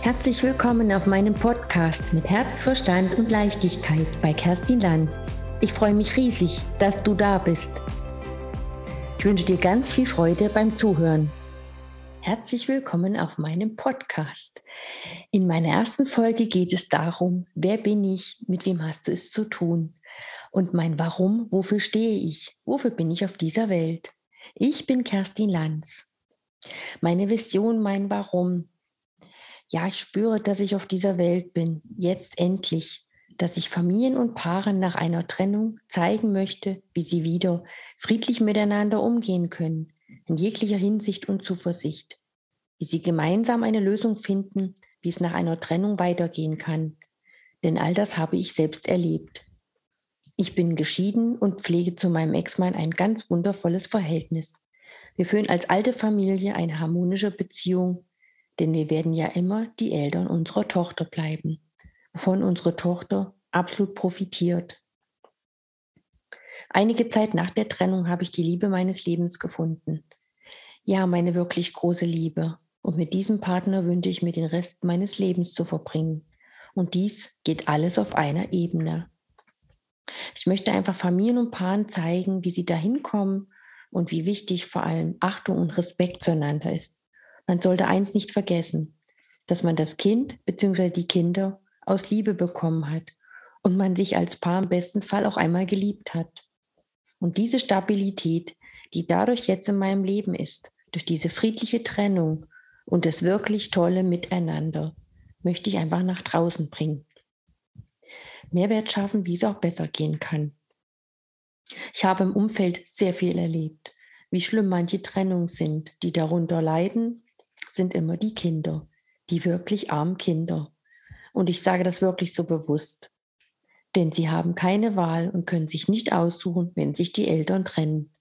Herzlich willkommen auf meinem Podcast mit Herz, Verstand und Leichtigkeit bei Kerstin Lanz. Ich freue mich riesig, dass du da bist. Ich wünsche dir ganz viel Freude beim Zuhören. Herzlich willkommen auf meinem Podcast. In meiner ersten Folge geht es darum, wer bin ich, mit wem hast du es zu tun und mein Warum, wofür stehe ich, wofür bin ich auf dieser Welt. Ich bin Kerstin Lanz. Meine Vision, mein Warum, ja, ich spüre, dass ich auf dieser Welt bin, jetzt endlich, dass ich Familien und Paaren nach einer Trennung zeigen möchte, wie sie wieder friedlich miteinander umgehen können, in jeglicher Hinsicht und Zuversicht, wie sie gemeinsam eine Lösung finden, wie es nach einer Trennung weitergehen kann. Denn all das habe ich selbst erlebt. Ich bin geschieden und pflege zu meinem Ex-Mann ein ganz wundervolles Verhältnis. Wir führen als alte Familie eine harmonische Beziehung, denn wir werden ja immer die Eltern unserer Tochter bleiben, wovon unsere Tochter absolut profitiert. Einige Zeit nach der Trennung habe ich die Liebe meines Lebens gefunden. Ja, meine wirklich große Liebe. Und mit diesem Partner wünsche ich mir den Rest meines Lebens zu verbringen. Und dies geht alles auf einer Ebene. Ich möchte einfach Familien und Paaren zeigen, wie sie dahin kommen und wie wichtig vor allem Achtung und Respekt zueinander ist. Man sollte eins nicht vergessen, dass man das Kind bzw. die Kinder aus Liebe bekommen hat und man sich als Paar im besten Fall auch einmal geliebt hat. Und diese Stabilität, die dadurch jetzt in meinem Leben ist, durch diese friedliche Trennung und das wirklich tolle Miteinander, möchte ich einfach nach draußen bringen. Mehrwert schaffen, wie es auch besser gehen kann. Ich habe im Umfeld sehr viel erlebt, wie schlimm manche Trennungen sind, die darunter leiden sind immer die Kinder, die wirklich armen Kinder. Und ich sage das wirklich so bewusst. Denn sie haben keine Wahl und können sich nicht aussuchen, wenn sich die Eltern trennen.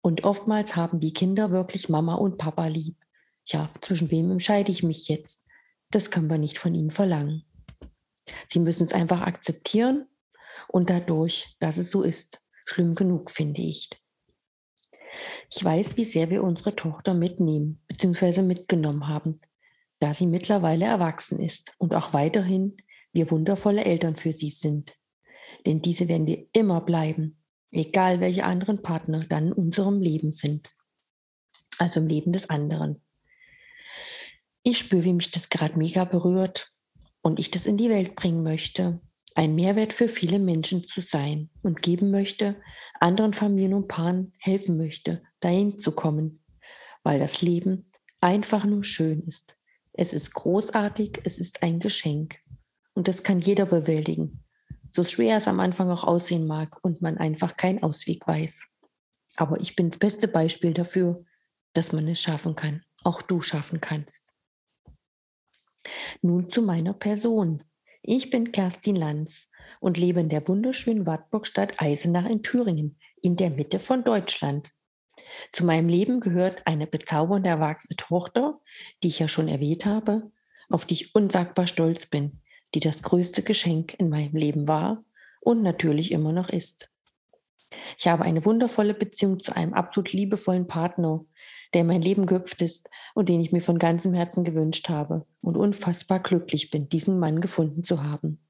Und oftmals haben die Kinder wirklich Mama und Papa lieb. Ja, zwischen wem entscheide ich mich jetzt? Das können wir nicht von ihnen verlangen. Sie müssen es einfach akzeptieren und dadurch, dass es so ist, schlimm genug, finde ich. Ich weiß, wie sehr wir unsere Tochter mitnehmen bzw. mitgenommen haben, da sie mittlerweile erwachsen ist und auch weiterhin wir wundervolle Eltern für sie sind. Denn diese werden wir immer bleiben, egal welche anderen Partner dann in unserem Leben sind. Also im Leben des anderen. Ich spüre, wie mich das gerade mega berührt und ich das in die Welt bringen möchte, ein Mehrwert für viele Menschen zu sein und geben möchte, anderen Familien und Paaren helfen möchte, dahin zu kommen, weil das Leben einfach nur schön ist. Es ist großartig, es ist ein Geschenk und das kann jeder bewältigen, so schwer es am Anfang auch aussehen mag und man einfach keinen Ausweg weiß. Aber ich bin das beste Beispiel dafür, dass man es schaffen kann, auch du schaffen kannst. Nun zu meiner Person. Ich bin Kerstin Lanz und lebe in der wunderschönen Wartburgstadt Eisenach in Thüringen, in der Mitte von Deutschland. Zu meinem Leben gehört eine bezaubernde erwachsene Tochter, die ich ja schon erwähnt habe, auf die ich unsagbar stolz bin, die das größte Geschenk in meinem Leben war und natürlich immer noch ist. Ich habe eine wundervolle Beziehung zu einem absolut liebevollen Partner, der in mein Leben gehüpft ist und den ich mir von ganzem Herzen gewünscht habe und unfassbar glücklich bin, diesen Mann gefunden zu haben.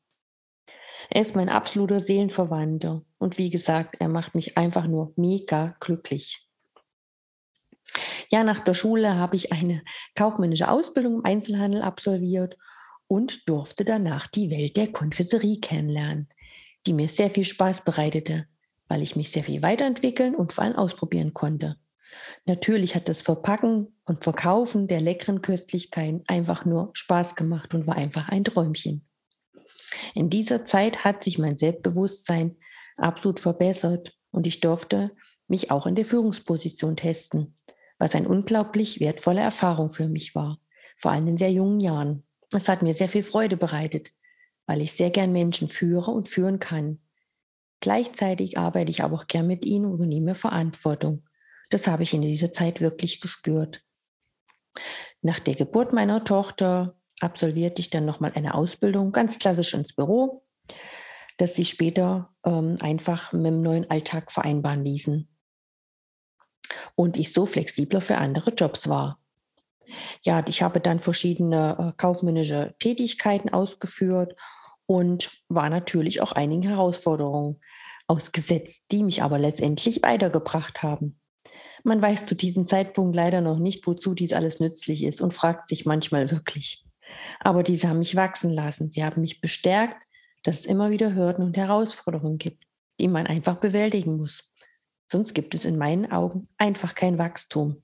Er ist mein absoluter Seelenverwandter und wie gesagt, er macht mich einfach nur mega glücklich. Ja, nach der Schule habe ich eine kaufmännische Ausbildung im Einzelhandel absolviert und durfte danach die Welt der Konfiserie kennenlernen, die mir sehr viel Spaß bereitete, weil ich mich sehr viel weiterentwickeln und vor allem ausprobieren konnte. Natürlich hat das Verpacken und Verkaufen der leckeren Köstlichkeiten einfach nur Spaß gemacht und war einfach ein Träumchen. In dieser Zeit hat sich mein Selbstbewusstsein absolut verbessert und ich durfte mich auch in der Führungsposition testen, was eine unglaublich wertvolle Erfahrung für mich war, vor allem in sehr jungen Jahren. Es hat mir sehr viel Freude bereitet, weil ich sehr gern Menschen führe und führen kann. Gleichzeitig arbeite ich aber auch gern mit ihnen und übernehme Verantwortung. Das habe ich in dieser Zeit wirklich gespürt. Nach der Geburt meiner Tochter absolvierte ich dann nochmal eine Ausbildung, ganz klassisch ins Büro, dass sie später ähm, einfach mit dem neuen Alltag vereinbaren ließen. Und ich so flexibler für andere Jobs war. Ja, ich habe dann verschiedene äh, kaufmännische Tätigkeiten ausgeführt und war natürlich auch einigen Herausforderungen ausgesetzt, die mich aber letztendlich weitergebracht haben. Man weiß zu diesem Zeitpunkt leider noch nicht, wozu dies alles nützlich ist und fragt sich manchmal wirklich. Aber diese haben mich wachsen lassen. Sie haben mich bestärkt, dass es immer wieder Hürden und Herausforderungen gibt, die man einfach bewältigen muss. Sonst gibt es in meinen Augen einfach kein Wachstum.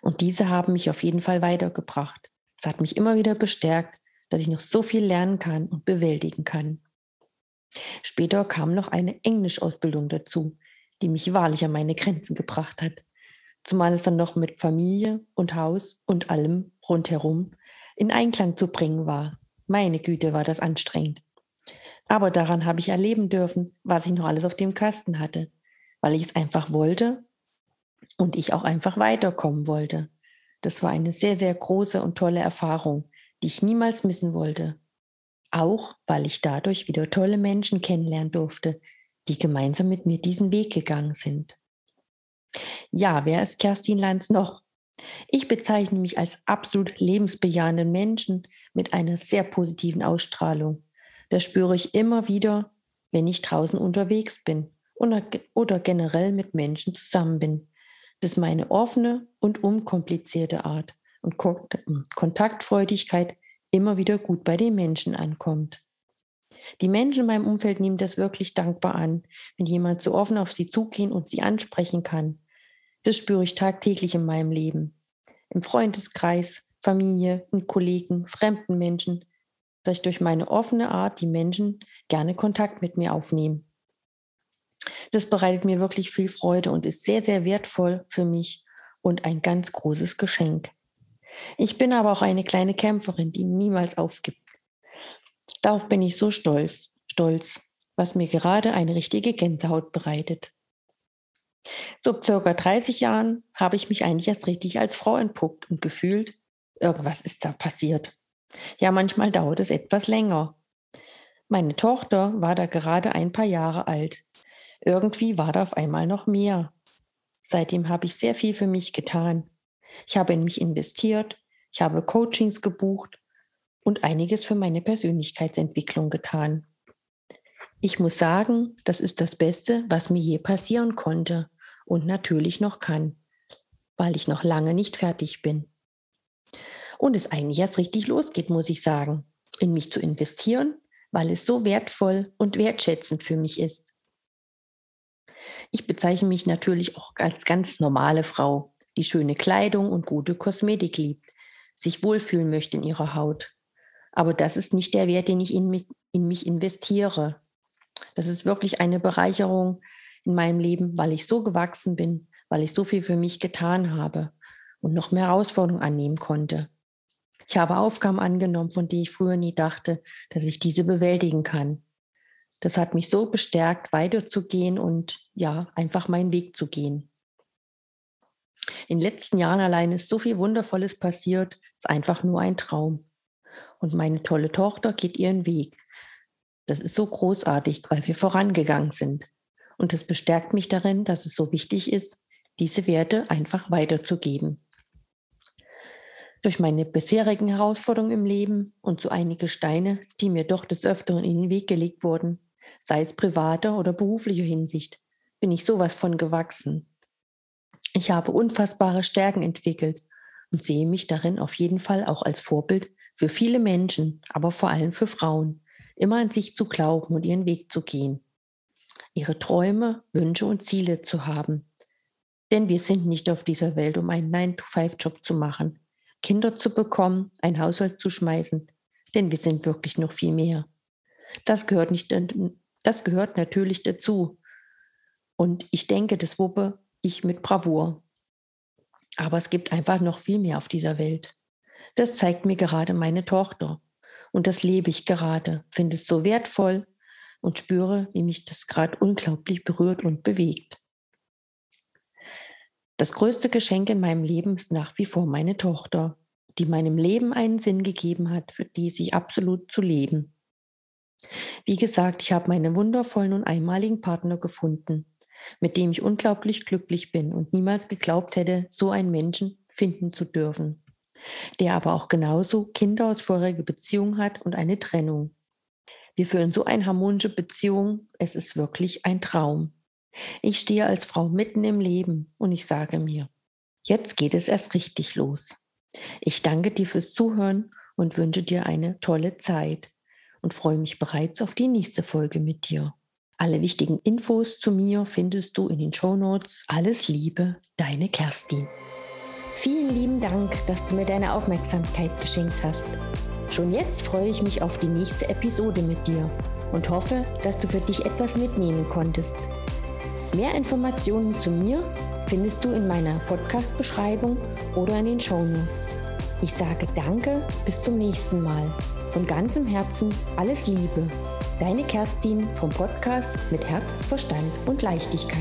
Und diese haben mich auf jeden Fall weitergebracht. Es hat mich immer wieder bestärkt, dass ich noch so viel lernen kann und bewältigen kann. Später kam noch eine Englischausbildung dazu, die mich wahrlich an meine Grenzen gebracht hat. Zumal es dann noch mit Familie und Haus und allem rundherum in Einklang zu bringen war. Meine Güte, war das anstrengend. Aber daran habe ich erleben dürfen, was ich noch alles auf dem Kasten hatte, weil ich es einfach wollte und ich auch einfach weiterkommen wollte. Das war eine sehr, sehr große und tolle Erfahrung, die ich niemals missen wollte. Auch weil ich dadurch wieder tolle Menschen kennenlernen durfte, die gemeinsam mit mir diesen Weg gegangen sind. Ja, wer ist Kerstin Lanz noch? Ich bezeichne mich als absolut lebensbejahenden Menschen mit einer sehr positiven Ausstrahlung. Das spüre ich immer wieder, wenn ich draußen unterwegs bin oder generell mit Menschen zusammen bin. Das ist meine offene und unkomplizierte Art und Kontaktfreudigkeit immer wieder gut bei den Menschen ankommt. Die Menschen in meinem Umfeld nehmen das wirklich dankbar an, wenn jemand so offen auf sie zugehen und sie ansprechen kann. Das spüre ich tagtäglich in meinem Leben. Im Freundeskreis, Familie, mit Kollegen, fremden Menschen, dass ich durch meine offene Art die Menschen gerne Kontakt mit mir aufnehmen. Das bereitet mir wirklich viel Freude und ist sehr, sehr wertvoll für mich und ein ganz großes Geschenk. Ich bin aber auch eine kleine Kämpferin, die niemals aufgibt. Darauf bin ich so stolz, stolz, was mir gerade eine richtige Gänsehaut bereitet. So circa 30 Jahren habe ich mich eigentlich erst richtig als Frau entpuppt und gefühlt, irgendwas ist da passiert. Ja, manchmal dauert es etwas länger. Meine Tochter war da gerade ein paar Jahre alt. Irgendwie war da auf einmal noch mehr. Seitdem habe ich sehr viel für mich getan. Ich habe in mich investiert, ich habe Coachings gebucht und einiges für meine Persönlichkeitsentwicklung getan. Ich muss sagen, das ist das Beste, was mir je passieren konnte und natürlich noch kann, weil ich noch lange nicht fertig bin und es eigentlich erst richtig losgeht, muss ich sagen, in mich zu investieren, weil es so wertvoll und wertschätzend für mich ist. Ich bezeichne mich natürlich auch als ganz normale Frau, die schöne Kleidung und gute Kosmetik liebt, sich wohlfühlen möchte in ihrer Haut. Aber das ist nicht der Wert, den ich in mich, in mich investiere. Das ist wirklich eine Bereicherung in meinem Leben, weil ich so gewachsen bin, weil ich so viel für mich getan habe und noch mehr Herausforderungen annehmen konnte. Ich habe Aufgaben angenommen, von denen ich früher nie dachte, dass ich diese bewältigen kann. Das hat mich so bestärkt, weiterzugehen und ja, einfach meinen Weg zu gehen. In den letzten Jahren allein ist so viel Wundervolles passiert, ist einfach nur ein Traum. Und meine tolle Tochter geht ihren Weg. Das ist so großartig, weil wir vorangegangen sind. Und es bestärkt mich darin, dass es so wichtig ist, diese Werte einfach weiterzugeben. Durch meine bisherigen Herausforderungen im Leben und so einige Steine, die mir doch des Öfteren in den Weg gelegt wurden, sei es privater oder beruflicher Hinsicht, bin ich sowas von gewachsen. Ich habe unfassbare Stärken entwickelt und sehe mich darin auf jeden Fall auch als Vorbild für viele Menschen, aber vor allem für Frauen, immer an sich zu glauben und ihren Weg zu gehen, ihre Träume, Wünsche und Ziele zu haben. Denn wir sind nicht auf dieser Welt, um einen 9-to-5-Job zu machen, Kinder zu bekommen, ein Haushalt zu schmeißen, denn wir sind wirklich noch viel mehr. Das gehört nicht, das gehört natürlich dazu. Und ich denke, das wuppe ich mit Bravour. Aber es gibt einfach noch viel mehr auf dieser Welt. Das zeigt mir gerade meine Tochter. Und das lebe ich gerade, finde es so wertvoll und spüre, wie mich das gerade unglaublich berührt und bewegt. Das größte Geschenk in meinem Leben ist nach wie vor meine Tochter, die meinem Leben einen Sinn gegeben hat, für die sich absolut zu leben. Wie gesagt, ich habe meinen wundervollen und einmaligen Partner gefunden, mit dem ich unglaublich glücklich bin und niemals geglaubt hätte, so einen Menschen finden zu dürfen. der aber auch genauso Kinder aus vorheriger Beziehung hat und eine Trennung. Wir führen so eine harmonische Beziehung, es ist wirklich ein Traum. Ich stehe als Frau mitten im Leben und ich sage mir, jetzt geht es erst richtig los. Ich danke dir fürs Zuhören und wünsche dir eine tolle Zeit und freue mich bereits auf die nächste Folge mit dir. Alle wichtigen Infos zu mir findest du in den Show Notes. Alles Liebe, deine Kerstin. Vielen lieben Dank, dass du mir deine Aufmerksamkeit geschenkt hast. Schon jetzt freue ich mich auf die nächste Episode mit dir und hoffe, dass du für dich etwas mitnehmen konntest. Mehr Informationen zu mir findest du in meiner Podcast-Beschreibung oder in den Show Notes. Ich sage Danke, bis zum nächsten Mal. Von ganzem Herzen alles Liebe. Deine Kerstin vom Podcast mit Herz, Verstand und Leichtigkeit.